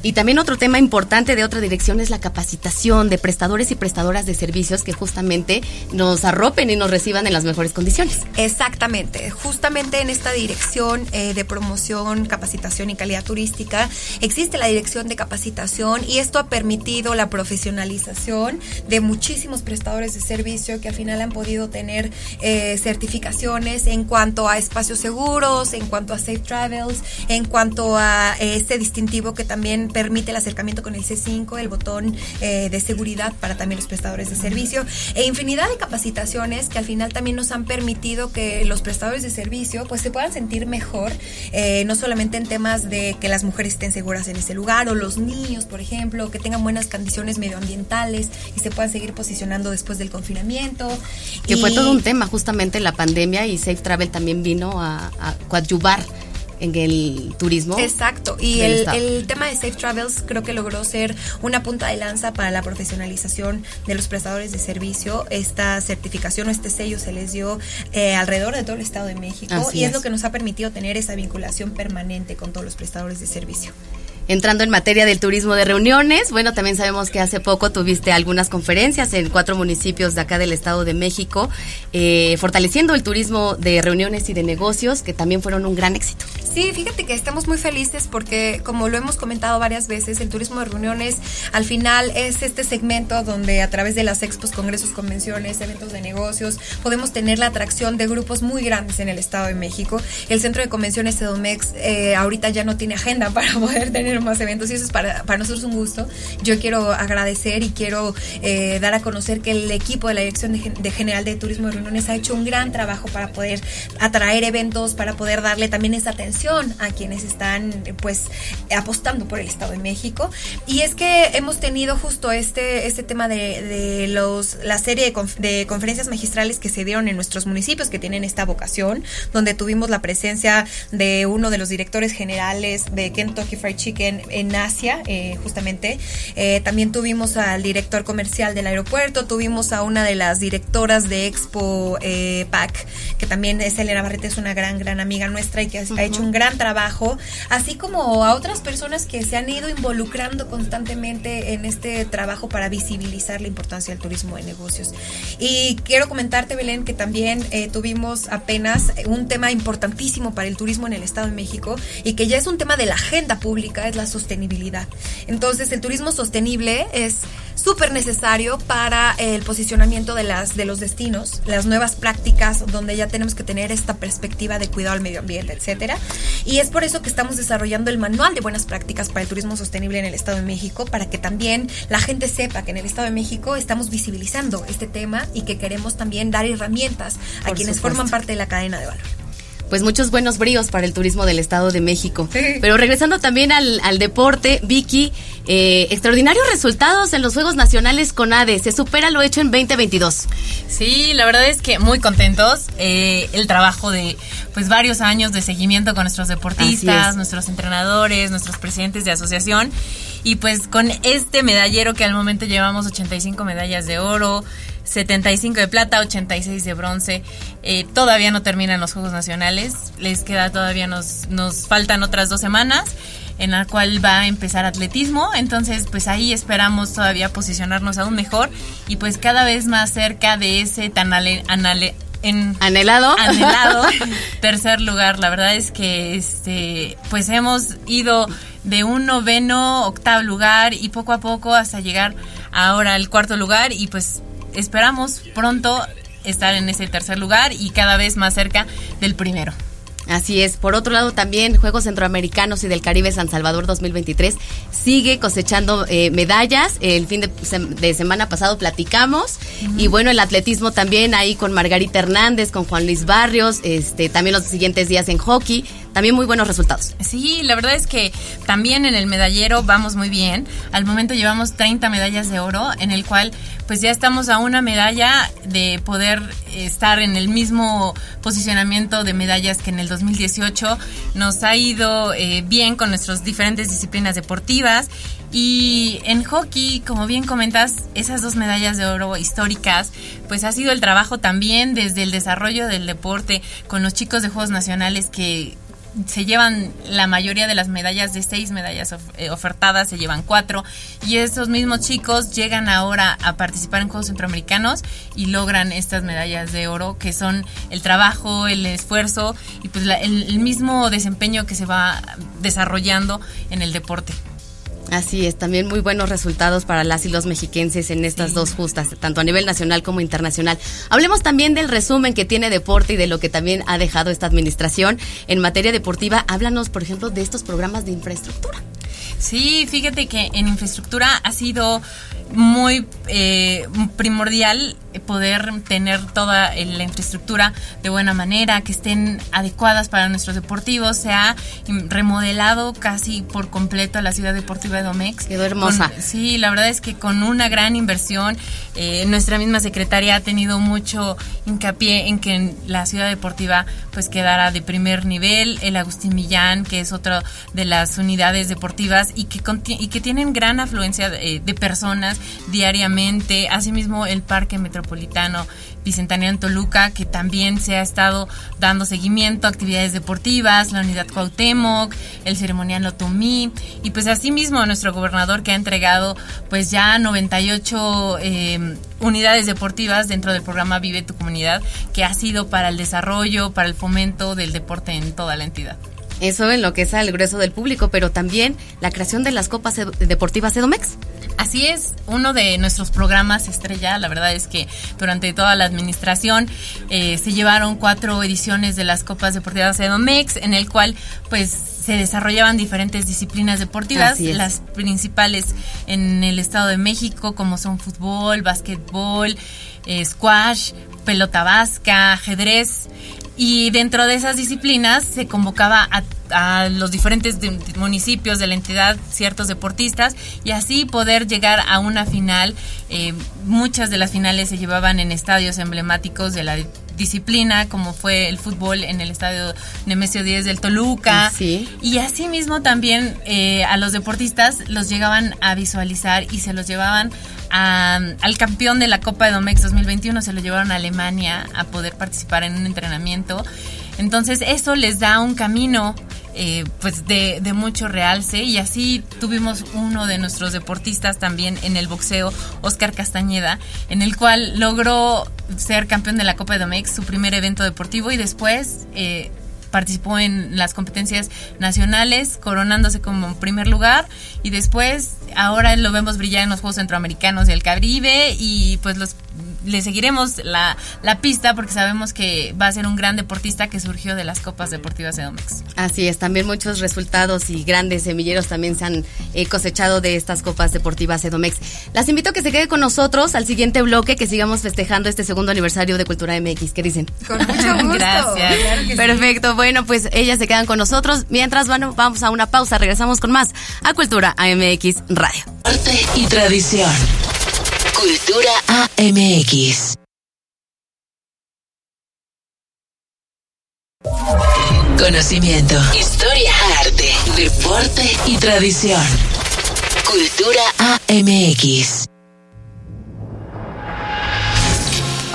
Y también otro tema importante de otra dirección es la capacitación de prestadores y prestadoras de servicios que justamente nos arropen y nos reciban en las mejores condiciones. Exactamente. Justamente en esta dirección eh, de promoción, capacitación y calidad turística existe la dirección de capacitación y esto ha permitido la profesionalización de muchísimos prestadores de servicio que al final han podido tener eh, certificaciones en cuanto a espacios seguros, en cuanto a safe travels, en cuanto a eh, este distintivo que también permite el acercamiento con el C5, el botón eh, de seguridad para también los prestadores de servicio e infinidad de capacitaciones que al final también nos han permitido que los prestadores de servicio pues se puedan sentir mejor, eh, no solamente en temas de que las mujeres estén seguras en ese lugar o los niños, por ejemplo, que tengan buenas condiciones medioambientales y se puedan seguir posicionando después del confinamiento. Que fue todo un tema justamente la pandemia y Safe Travel también vino a, a coadyuvar en el turismo. Exacto. Y el, el, tema de Safe Travels creo que logró ser una punta de lanza para la profesionalización de los prestadores de servicio. Esta certificación o este sello se les dio eh, alrededor de todo el Estado de México y es lo que nos ha permitido tener esa vinculación permanente con todos los prestadores de servicio. Entrando en materia del turismo de reuniones, bueno, también sabemos que hace poco tuviste algunas conferencias en cuatro municipios de acá del Estado de México, eh, fortaleciendo el turismo de reuniones y de negocios, que también fueron un gran éxito. Sí, fíjate que estamos muy felices porque, como lo hemos comentado varias veces, el turismo de reuniones al final es este segmento donde a través de las expos, congresos, convenciones, eventos de negocios, podemos tener la atracción de grupos muy grandes en el Estado de México. El Centro de Convenciones Edomex eh, ahorita ya no tiene agenda para poder tener más eventos y eso es para, nosotros un gusto. Yo quiero agradecer y quiero eh, dar a conocer que el equipo de la Dirección de, de General de Turismo de Reuniones ha hecho un gran trabajo para poder atraer eventos, para poder darle también esa atención a quienes están pues apostando por el Estado de México. Y es que hemos tenido justo este, este tema de, de los, la serie de, de conferencias magistrales que se dieron en nuestros municipios que tienen esta vocación, donde tuvimos la presencia de uno de los directores generales de Kentucky Fried Chicken en, Asia, eh, justamente. Eh, también tuvimos al director comercial del aeropuerto, tuvimos a una de las directoras de Expo eh, PAC, que también es Elena Barrete, es una gran, gran amiga nuestra y que ha, hecho un gran trabajo, así como a otras personas que se han ido involucrando constantemente en este trabajo para visibilizar la importancia del turismo de negocios. Y quiero comentarte, Belén, que también tuvimos apenas un tema importantísimo para el turismo en el Estado de México y que ya es un tema de la agenda pública, es la sostenibilidad. Entonces, el turismo sostenible es súper necesario para el posicionamiento de, las, de los destinos, las nuevas prácticas donde ya tenemos que tener esta perspectiva de cuidado al medio ambiente, etcétera. Y es por eso que estamos desarrollando el manual de buenas prácticas para el turismo sostenible en el Estado de México, para que también la gente sepa que en el Estado de México estamos visibilizando este tema y que queremos también dar herramientas a quienes forman parte de la cadena de valor pues muchos buenos bríos para el turismo del Estado de México. Pero regresando también al, deporte, Vicky, eh, extraordinarios resultados en los Juegos Nacionales con ADE. Se supera lo hecho en 2022. Sí, la verdad es que muy contentos. Eh, el trabajo de pues varios años de seguimiento con nuestros deportistas, nuestros entrenadores, nuestros presidentes de asociación. Y pues con este medallero que al momento llevamos 85 medallas de oro, 75 de plata, 86 de bronce. Eh, todavía no terminan los Juegos Nacionales, les queda todavía, nos, nos faltan otras dos semanas en la cual va a empezar atletismo, entonces pues ahí esperamos todavía posicionarnos aún mejor y pues cada vez más cerca de ese tan anhelado anhelado tercer lugar. La verdad es que este pues hemos ido de un noveno, octavo lugar y poco a poco hasta llegar ahora al cuarto lugar y pues esperamos pronto estar en ese tercer lugar y cada vez más cerca del primero. Así es. Por otro lado, también Juegos Centroamericanos y del Caribe San Salvador 2023 sigue cosechando eh, medallas. El fin de, semana pasado platicamos. Y bueno, el atletismo también ahí con Margarita Hernández, con Juan Luis Barrios. Este, también los siguientes días en hockey también muy buenos resultados. Sí, la verdad es que también en el medallero vamos muy bien. Al momento llevamos 30 medallas de oro, en el cual pues ya estamos a una medalla de poder estar en el mismo posicionamiento de medallas que en el 2018. Nos ha ido eh, bien con nuestras diferentes disciplinas deportivas. Y en hockey, como bien comentas, esas dos medallas de oro históricas, pues ha sido el trabajo también desde el desarrollo del deporte con los chicos de Juegos Nacionales que se llevan la mayoría de las medallas de seis medallas eh, ofertadas, se llevan cuatro. Y esos mismos chicos llegan ahora a participar en Juegos Centroamericanos y logran estas medallas de oro, que son el trabajo, el esfuerzo y pues el mismo desempeño que se va desarrollando en el deporte. Así es, también muy buenos resultados para las y los mexiquenses en estas dos justas, tanto a nivel nacional como internacional. Hablemos también del resumen que tiene deporte y de lo que también ha dejado esta administración en materia deportiva. Háblanos, por ejemplo, de estos programas de infraestructura. Sí, fíjate que en infraestructura ha sido muy eh, primordial poder tener toda la infraestructura de buena manera, que estén adecuadas para nuestros deportivos. Se ha remodelado casi por completo la ciudad deportiva de Domex. Quedó hermosa. sí, la verdad es que con una gran inversión, eh, nuestra misma secretaria ha tenido mucho hincapié en que la ciudad deportiva pues quedara de primer nivel. El Agustín Millán, que es otra de las unidades deportivas y que, y que tienen gran afluencia de, de personas diariamente. Asimismo, el Parque Metropolitano Bicentenario en Toluca, que también se ha estado dando seguimiento a actividades deportivas, la Unidad Cuauhtémoc, el Ceremonial Otomí, y pues asimismo nuestro gobernador que ha entregado pues ya 98 eh, unidades deportivas dentro del programa Vive tu Comunidad, que ha sido para el desarrollo, para el fomento del deporte en toda la entidad. Eso en lo que es al grueso del público, pero también la creación de las copas deportivas Edomex. Así es, uno de nuestros programas estrella, la verdad es que durante toda la administración eh, se llevaron cuatro ediciones de las Copas Deportivas Edomex, en el cual pues se desarrollaban diferentes disciplinas deportivas, las principales en el Estado de México como son fútbol, básquetbol, eh, squash, pelota vasca, ajedrez y dentro de esas disciplinas se convocaba a, los diferentes municipios de la entidad ciertos deportistas y así poder llegar a una final. Eh, muchas de las finales se llevaban en estadios emblemáticos de la disciplina, como fue el fútbol en el estadio Nemesio 10 del Toluca. Sí. Y asimismo también eh, a los deportistas los llegaban a visualizar y se los llevaban al campeón de la Copa de Domex 2021, se lo llevaron a Alemania a poder participar en un entrenamiento. Entonces eso les da un camino eh, pues de, de, mucho realce. Y así tuvimos uno de nuestros deportistas también en el boxeo, Oscar Castañeda, en el cual logró ser campeón de la Copa de Domex, su primer evento deportivo y después... Eh, participó en las competencias nacionales, coronándose como primer lugar. Y después ahora lo vemos brillar en los Juegos Centroamericanos del Caribe y pues los le seguiremos la, la, pista porque sabemos que va a ser un gran deportista que surgió de las Copas Deportivas de Domex. Así es, también muchos resultados y grandes semilleros también se han eh, cosechado de estas Copas Deportivas de Domex. Las invito a que se quede con nosotros al siguiente bloque, que sigamos festejando este segundo aniversario de Cultura MX. ¿Qué dicen? Con mucho gusto. Gracias. Perfecto, bueno, pues ellas se quedan con nosotros. Mientras, bueno, vamos a una pausa, regresamos con más a Cultura AMX Radio. Arte y tradición. Cultura AMX. Conocimiento, historia, arte, deporte y tradición. Cultura AMX.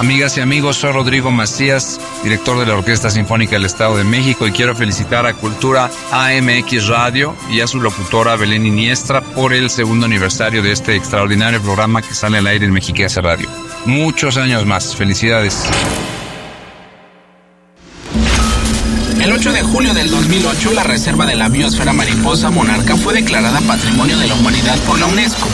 Amigas y amigos, soy Rodrigo Macías, director de la Orquesta Sinfónica del Estado de México y quiero felicitar a Cultura AMX Radio y a su locutora Belén Iniestra por el segundo aniversario de este extraordinario programa que sale al aire en Mexiquense Radio. Muchos años más. Felicidades. El 8 de julio del 2008, la reserva de la biosfera mariposa monarca fue declarada Patrimonio de la Humanidad por la UNESCO.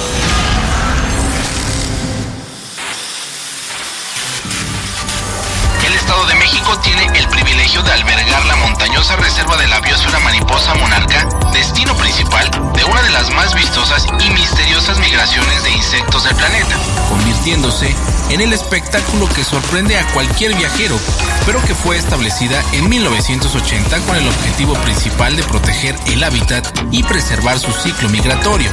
Tiene el privilegio de albergar la montañosa reserva de la biosfera mariposa monarca, destino principal de una de las más vistosas y misteriosas migraciones de insectos del planeta, convirtiéndose en el espectáculo que sorprende a cualquier viajero, pero que fue establecida en 1980 con el objetivo principal de proteger el hábitat y preservar su ciclo migratorio.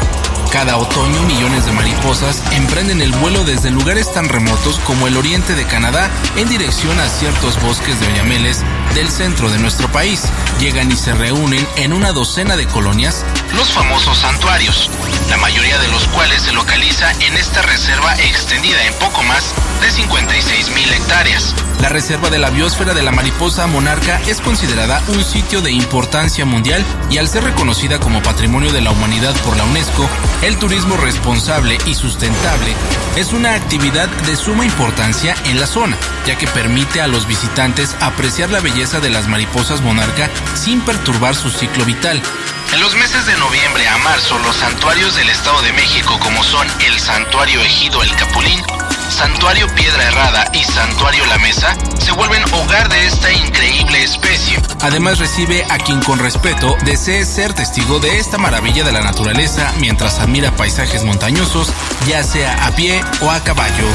Cada otoño millones de mariposas emprenden el vuelo desde lugares tan remotos como el oriente de Canadá en dirección a ciertos bosques de oyameles del centro de nuestro país. Llegan y se reúnen en una docena de colonias, los famosos santuarios, la mayoría de los cuales se localiza en esta reserva extendida en poco más de 56 mil hectáreas. La reserva de la biosfera de la mariposa monarca es considerada un sitio de importancia mundial y al ser reconocida como Patrimonio de la Humanidad por la UNESCO, el turismo responsable y sustentable es una actividad de suma importancia en la zona, ya que permite a los visitantes apreciar la belleza de las mariposas monarca sin perturbar su ciclo vital. En los meses de noviembre a marzo, los santuarios del Estado de México, como son el Santuario Ejido El Capulín, Santuario Piedra Errada y Santuario La Mesa, se vuelven hogar de esta increíble especie. Además recibe a quien con respeto desee ser testigo de esta maravilla de la naturaleza mientras admira paisajes montañosos, ya sea a pie o a caballo.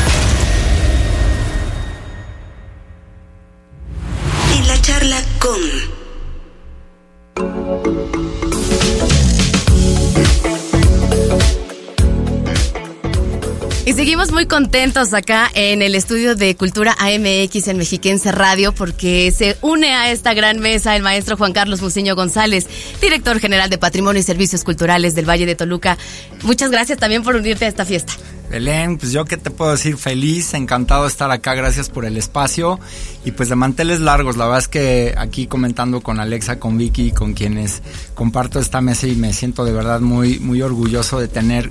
En la charla con... seguimos muy contentos acá en el estudio de Cultura AMX en Mexiquense Radio porque se une a esta gran mesa el maestro Juan Carlos Muciño González, director general de Patrimonio y Servicios Culturales del Valle de Toluca. Muchas gracias también por unirte a esta fiesta. Belén, pues yo qué te puedo decir, feliz, encantado de estar acá, gracias por el espacio y pues de manteles largos, la verdad es que aquí comentando con Alexa, con Vicky, con quienes comparto esta mesa y me siento de verdad muy, muy orgulloso de tener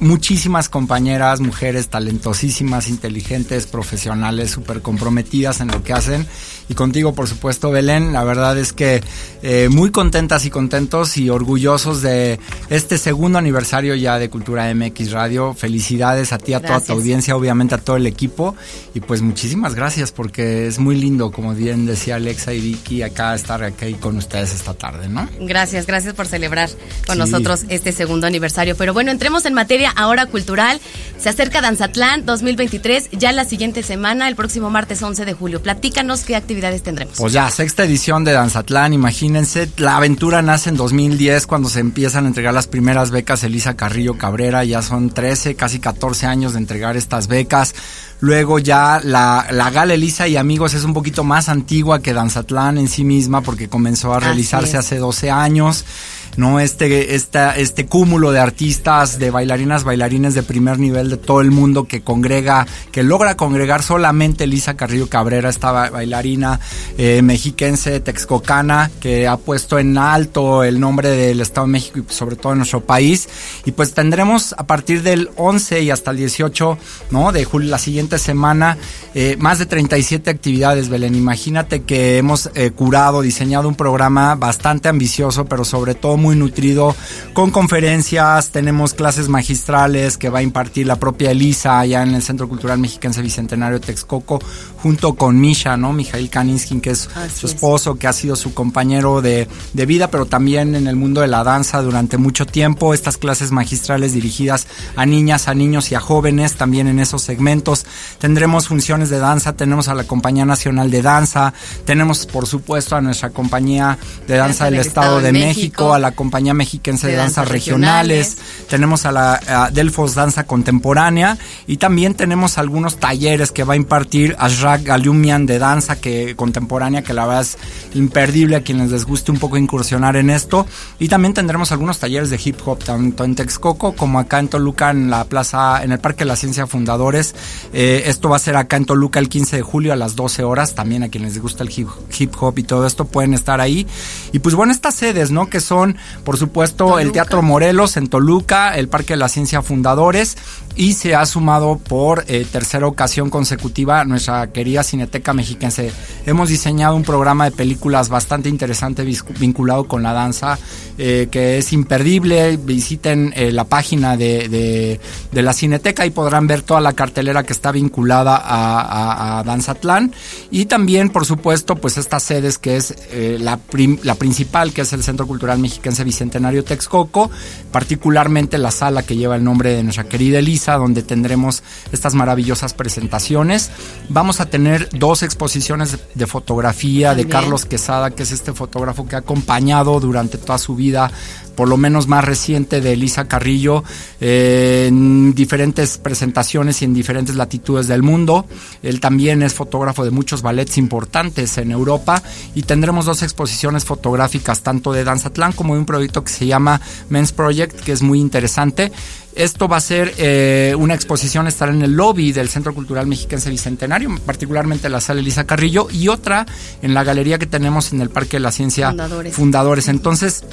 muchísimas compañeras, mujeres talentosísimas, inteligentes, profesionales, súper comprometidas en lo que hacen. Y contigo, por supuesto, Belén, la verdad es que eh, muy contentas y contentos y orgullosos de este segundo aniversario ya de Cultura MX Radio. Felicidades a ti, a toda tu audiencia, obviamente a todo el equipo. Y pues muchísimas gracias porque es muy lindo, como bien decía Alexa y Vicky, acá estar aquí con ustedes esta tarde, ¿no? Gracias, gracias por celebrar con nosotros este segundo aniversario. Pero bueno, entremos en materia ahora cultural. Se acerca Danzatlán 2023, ya la siguiente semana, el próximo martes 11 de julio. Platícanos qué actividades tendremos. Pues ya, sexta edición de Danzatlán, imagínense, la aventura nace en 2010 cuando se empiezan a entregar las primeras becas Elisa Carrillo Cabrera, ya son 13, casi 14 años de entregar estas becas. Luego ya la, la Gala Elisa y Amigos es un poquito más antigua que Danzatlán en sí misma porque comenzó a realizarse hace 12 años. ¿No? Este, este cúmulo de artistas, de bailarinas, bailarines de primer nivel de todo el mundo que congrega, que logra congregar solamente Elisa Carrillo Cabrera, esta bailarina eh, mexiquense texcocana que ha puesto en alto el nombre del Estado de México y sobre todo en nuestro país. Y pues tendremos a partir del 11 y hasta el 18, ¿no? De julio, la siguiente semana, eh, más de 37 actividades, Belén. Imagínate que hemos eh, curado, diseñado un programa bastante ambicioso, pero sobre todo muy nutrido con conferencias, tenemos clases magistrales que va a impartir la propia Elisa allá en el Centro Cultural Mexiquense Bicentenario Texcoco, junto con Misha, ¿no? Mijail Kaninskin, que es su esposo, que ha sido su compañero de, de vida, pero también en el mundo de la danza durante mucho tiempo. Estas clases magistrales dirigidas a niñas, a niños y a jóvenes, también en esos segmentos. Tendremos funciones de danza, tenemos a la Compañía Nacional de Danza, tenemos por supuesto a nuestra compañía de danza del Estado de México, a la Compañía Mexiquense de, Danzas regionales. tenemos a la a Delfos Danza Contemporánea y también tenemos algunos talleres que va a impartir Ashrak Galumian de danza que, contemporánea, que la verdad es imperdible a quienes les guste un poco incursionar en esto. Y también tendremos algunos talleres de hip hop, tanto en Texcoco como acá en Toluca, en la plaza, en el Parque de la Ciencia Fundadores. Eh, esto va a ser acá en Toluca el 15 de julio a las 12 horas. También a quienes les gusta el hip, hip hop y todo esto pueden estar ahí. Y pues bueno, estas sedes, ¿no? Que son, por supuesto, el Teatro Morelos en Toluca, el Parque de la Ciencia Fundadores y se ha sumado por eh, tercera ocasión consecutiva nuestra querida Cineteca Mexiquense. Hemos diseñado un programa de películas bastante interesante vinculado con la danza eh, que es imperdible. Visiten eh, la página de, la Cineteca y podrán ver toda la cartelera que está vinculada a, a, Danzatlán y también, por supuesto, pues estas sedes que es la, la principal, que es el Centro Cultural Mexiquense Bicentenario Texcoco, particularmente la sala que lleva el nombre de nuestra querida Elisa donde tendremos estas maravillosas presentaciones. Vamos a tener dos exposiciones de fotografía de Carlos Quesada, que es este fotógrafo que ha acompañado durante toda su vida por lo menos más reciente de Elisa Carrillo, eh, en diferentes presentaciones y en diferentes latitudes del mundo. Él también es fotógrafo de muchos ballets importantes en Europa y tendremos dos exposiciones fotográficas, tanto de Danzatlán como de un proyecto que se llama Men's Project, que es muy interesante. Esto va a ser eh, una exposición, estará en el lobby del Centro Cultural Mexiquense Bicentenario, particularmente la sala Elisa Carrillo, y otra en la galería que tenemos en el Parque de la Ciencia Fundadores. Fundadores. Entonces,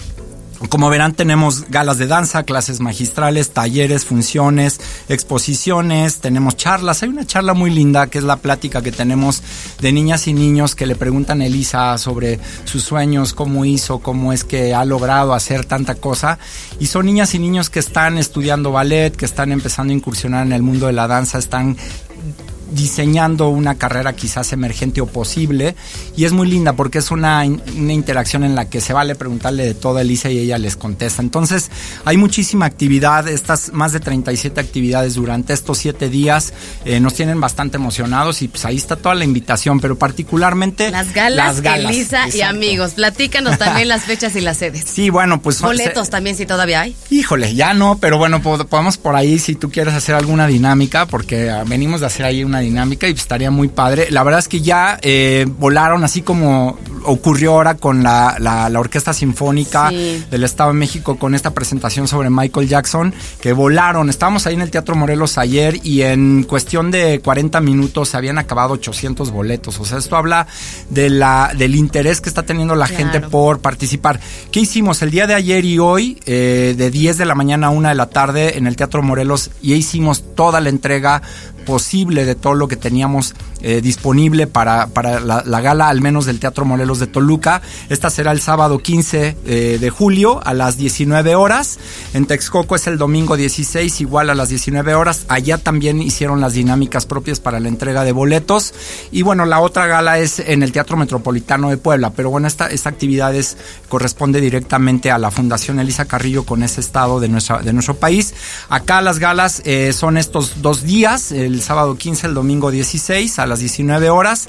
como verán, tenemos galas de danza, clases magistrales, talleres, funciones, exposiciones, tenemos charlas. Hay una charla muy linda que es la plática que tenemos de niñas y niños que le preguntan a Elisa sobre sus sueños, cómo hizo, cómo es que ha logrado hacer tanta cosa. Y son niñas y niños que están estudiando ballet, que están empezando a incursionar en el mundo de la danza, están diseñando una carrera quizás emergente o posible y es muy linda porque es una, una, interacción en la que se vale preguntarle de todo a Elisa y ella les contesta. Entonces hay muchísima actividad, estas más de 37 actividades durante estos 7 días eh, nos tienen bastante emocionados y pues ahí está toda la invitación, pero particularmente las galas, Elisa y amigos. Platícanos también las fechas y las sedes. Sí, bueno, pues boletos también si todavía hay. Híjole, ya no, pero bueno, podemos por ahí si tú quieres hacer alguna dinámica porque ah, venimos de hacer ahí una dinámica y estaría muy padre. La verdad es que ya eh, volaron así como ocurrió ahora con la, la, Orquesta Sinfónica del Estado de México con esta presentación sobre Michael Jackson, que volaron. Estábamos ahí en el Teatro Morelos ayer y en cuestión de 40 minutos se habían acabado 800 boletos. O sea, esto habla de la, del interés que está teniendo la gente por participar. ¿Qué hicimos? El día de ayer y hoy, eh, de 10 de la mañana a 1 de la tarde en el Teatro Morelos, y hicimos toda la entrega posible de todo lo que teníamos eh, disponible para, para la, gala, al menos del Teatro Morelos de Toluca. Esta será el sábado 15 eh, de julio a las 19 horas. En Texcoco es el domingo 16, igual a las 19 horas. Allá también hicieron las dinámicas propias para la entrega de boletos. Y bueno, la otra gala es en el Teatro Metropolitano de Puebla. Pero bueno, esta, esta actividad es, corresponde directamente a la Fundación Elisa Carrillo con ese estado de, de nuestro país. Acá las galas eh, son estos dos días, el sábado 15, el domingo 16 a las 19 horas.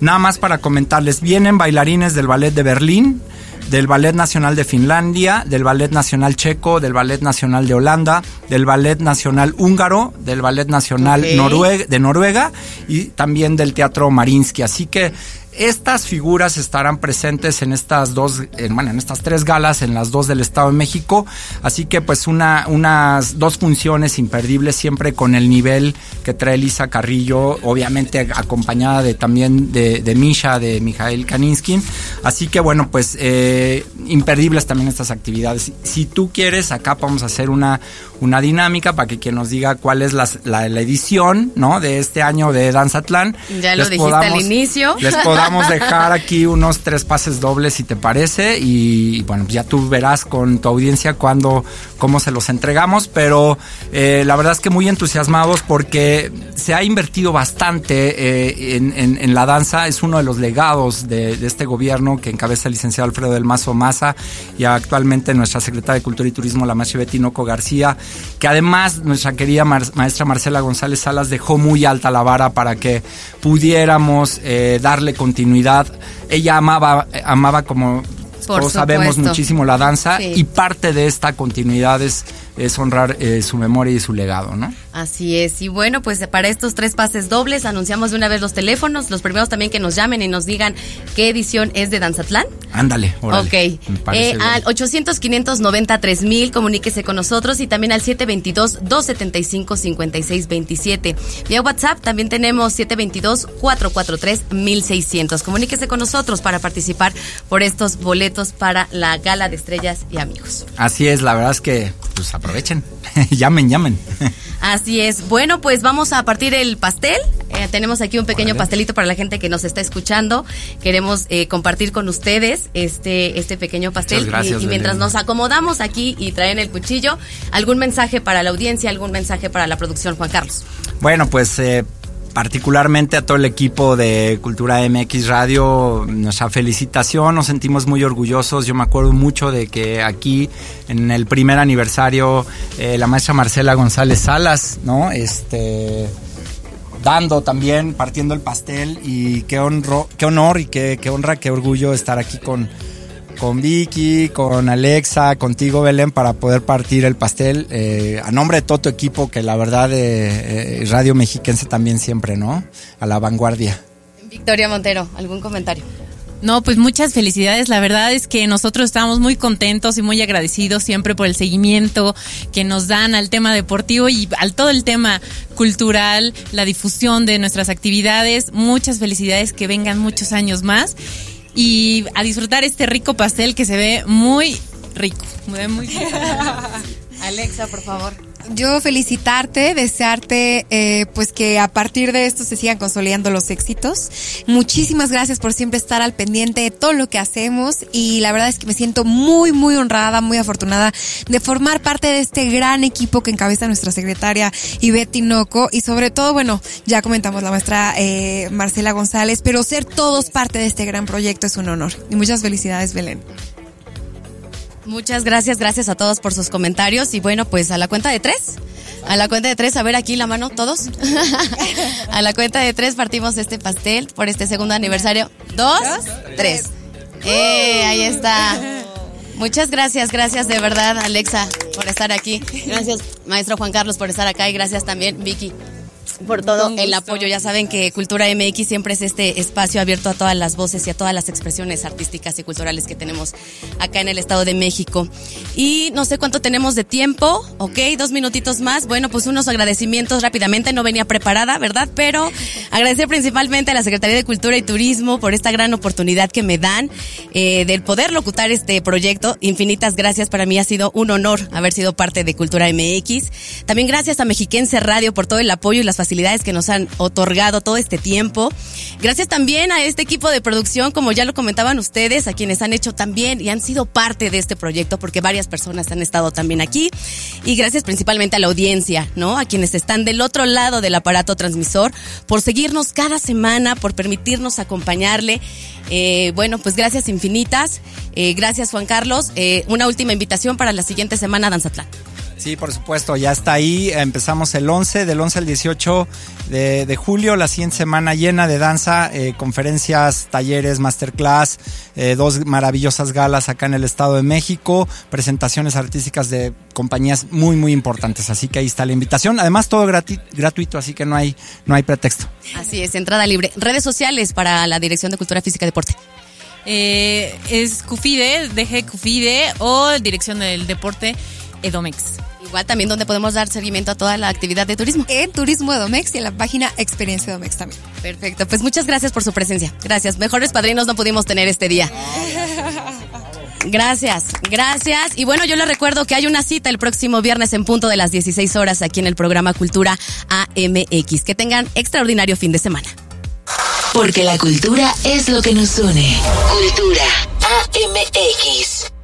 Nada más para comentarles, vienen bailarines del Ballet de Berlín, del Ballet Nacional de Finlandia, del Ballet Nacional Checo, del Ballet Nacional de Holanda, del Ballet Nacional Húngaro, del Ballet Nacional de Noruega y también del Teatro Marinsky. Así que estas figuras estarán presentes en estas dos, en, bueno, en estas tres galas, en las dos del Estado de México. Así que pues una, unas dos funciones imperdibles siempre con el nivel que trae Elisa Carrillo, obviamente acompañada de también de, de Misha, de Mijael Kaninskin. Así que bueno, pues eh, imperdibles también estas actividades. Si tú quieres, acá vamos a hacer una, una dinámica para que quien nos diga cuál es la, la, edición, ¿no? De este año de Danzatlán. Ya lo dijiste al inicio. Les podamos dejar aquí unos tres pases dobles si te parece y bueno, ya tú verás con tu audiencia cuándo, cómo se los entregamos, pero eh, la verdad es que muy entusiasmados porque se ha invertido bastante eh, en, la danza, es uno de los legados de, este gobierno que encabeza el licenciado Alfredo del Mazo Maza y actualmente nuestra secretaria de Cultura y Turismo, la maestra Betty Noco García, que además nuestra querida maestra Marcela González Salas dejó muy alta la vara para que pudiéramos eh, darle continuidad. Ella amaba, amaba como todos sabemos muchísimo la danza y parte de esta continuidad es es honrar eh, su memoria y su legado, ¿no? Así es. Y bueno, pues para estos tres pases dobles anunciamos de una vez los teléfonos, los primeros también que nos llamen y nos digan qué edición es de Danzatlán. Ándale, órale. Ok. Eh, al 800-590-3000, comuníquese con nosotros y también al 722-275-5627. Vía WhatsApp también tenemos 722-443-1600. Comuníquese con nosotros para participar por estos boletos para la Gala de Estrellas y Amigos. Así es, la verdad es que pues aprovechen, llamen, llamen. Así es. Bueno, pues vamos a partir el pastel. Eh, tenemos aquí un pequeño pastelito para la gente que nos está escuchando. Queremos eh, compartir con ustedes este, este pequeño pastel. Gracias, y, y, mientras nos acomodamos aquí y traen el cuchillo, ¿algún mensaje para la audiencia, algún mensaje para la producción, Juan Carlos? Bueno, pues eh, particularmente a todo el equipo de Cultura MX Radio, nuestra felicitación, nos sentimos muy orgullosos. Yo me acuerdo mucho de que aquí, en el primer aniversario, eh, la maestra Marcela González Salas, ¿no? Este dando también, partiendo el pastel y qué, honro, qué honor y qué, qué honra, qué orgullo estar aquí con, con Vicky, con Alexa, contigo Belén, para poder partir el pastel. Eh, a nombre de todo tu equipo, que la verdad eh, eh, Radio Mexiquense también siempre, ¿no? A la vanguardia. Victoria Montero, ¿algún comentario? No, pues muchas felicidades. La verdad es que nosotros estamos muy contentos y muy agradecidos siempre por el seguimiento que nos dan al tema deportivo y al todo el tema cultural, la difusión de nuestras actividades. Muchas felicidades, que vengan muchos años más y a disfrutar este rico pastel que se ve muy rico. Muy, muy Alexa, por favor. Yo felicitarte, desearte eh, pues que a partir de esto se sigan consolidando los éxitos. Muchísimas gracias por siempre estar al pendiente de todo lo que hacemos y la verdad es que me siento muy muy honrada, muy afortunada de formar parte de este gran equipo que encabeza nuestra secretaria Ivette Tinoco y sobre todo, bueno, ya comentamos la maestra eh, Marcela González, pero ser todos parte de este gran proyecto es un honor. Y muchas felicidades, Belén. Muchas gracias, gracias a todos por sus comentarios. Y bueno, pues a la cuenta de tres. A la cuenta de tres, a ver aquí la mano, todos. a la cuenta de tres partimos este pastel por este segundo aniversario. Dos, tres. Eh, ahí está. Muchas gracias, gracias de verdad, Alexa, por estar aquí. Gracias, maestro Juan Carlos, por estar acá y gracias también, Vicky por todo el apoyo. Ya saben que Cultura MX siempre es este espacio abierto a todas las voces y a todas las expresiones artísticas y culturales que tenemos acá en el Estado de México. Y no sé cuánto tenemos de tiempo, ¿ok? Dos minutitos más. Bueno, pues unos agradecimientos rápidamente. No venía preparada, ¿verdad? Pero agradecer principalmente a la Secretaría de Cultura y Turismo por esta gran oportunidad que me dan eh, del poder locutar este proyecto. Infinitas gracias. Para mí ha sido un honor haber sido parte de Cultura MX. También gracias a Mexiquense Radio por todo el apoyo y las facilidades que nos han otorgado todo este tiempo. Gracias también a este equipo de producción, como ya lo comentaban ustedes, a quienes han hecho también y han sido parte de este proyecto, porque varias personas han estado también aquí. Y gracias principalmente a la audiencia, ¿no? A quienes están del otro lado del aparato transmisor, por seguirnos cada semana, por permitirnos acompañarle. Eh, bueno, pues gracias infinitas. Eh, gracias Juan Carlos. Eh, una última invitación para la siguiente semana, Danzatlán. Sí, por supuesto, ya está ahí. Empezamos el 11, del 11 al 18 de, de julio, la siguiente semana llena de danza, eh, conferencias, talleres, masterclass, eh, dos maravillosas galas acá en el Estado de México, presentaciones artísticas de compañías muy, muy importantes. Así que ahí está la invitación. Además, todo grati- gratuito, así que no hay, no hay pretexto. Así es, entrada libre. Redes sociales para la Dirección de Cultura Física y Deporte. Eh, es Cufide, DG Cufide o Dirección del Deporte Edomex. Igual también donde podemos dar seguimiento a toda la actividad de turismo. En Turismo Edomex y en la página Experiencia Edomex también. Perfecto, pues muchas gracias por su presencia. Gracias. Mejores padrinos no pudimos tener este día. Gracias, gracias. Y bueno, yo les recuerdo que hay una cita el próximo viernes en punto de las 16 horas aquí en el programa Cultura AMX. Que tengan extraordinario fin de semana. Porque la cultura es lo que nos une. Cultura AMX.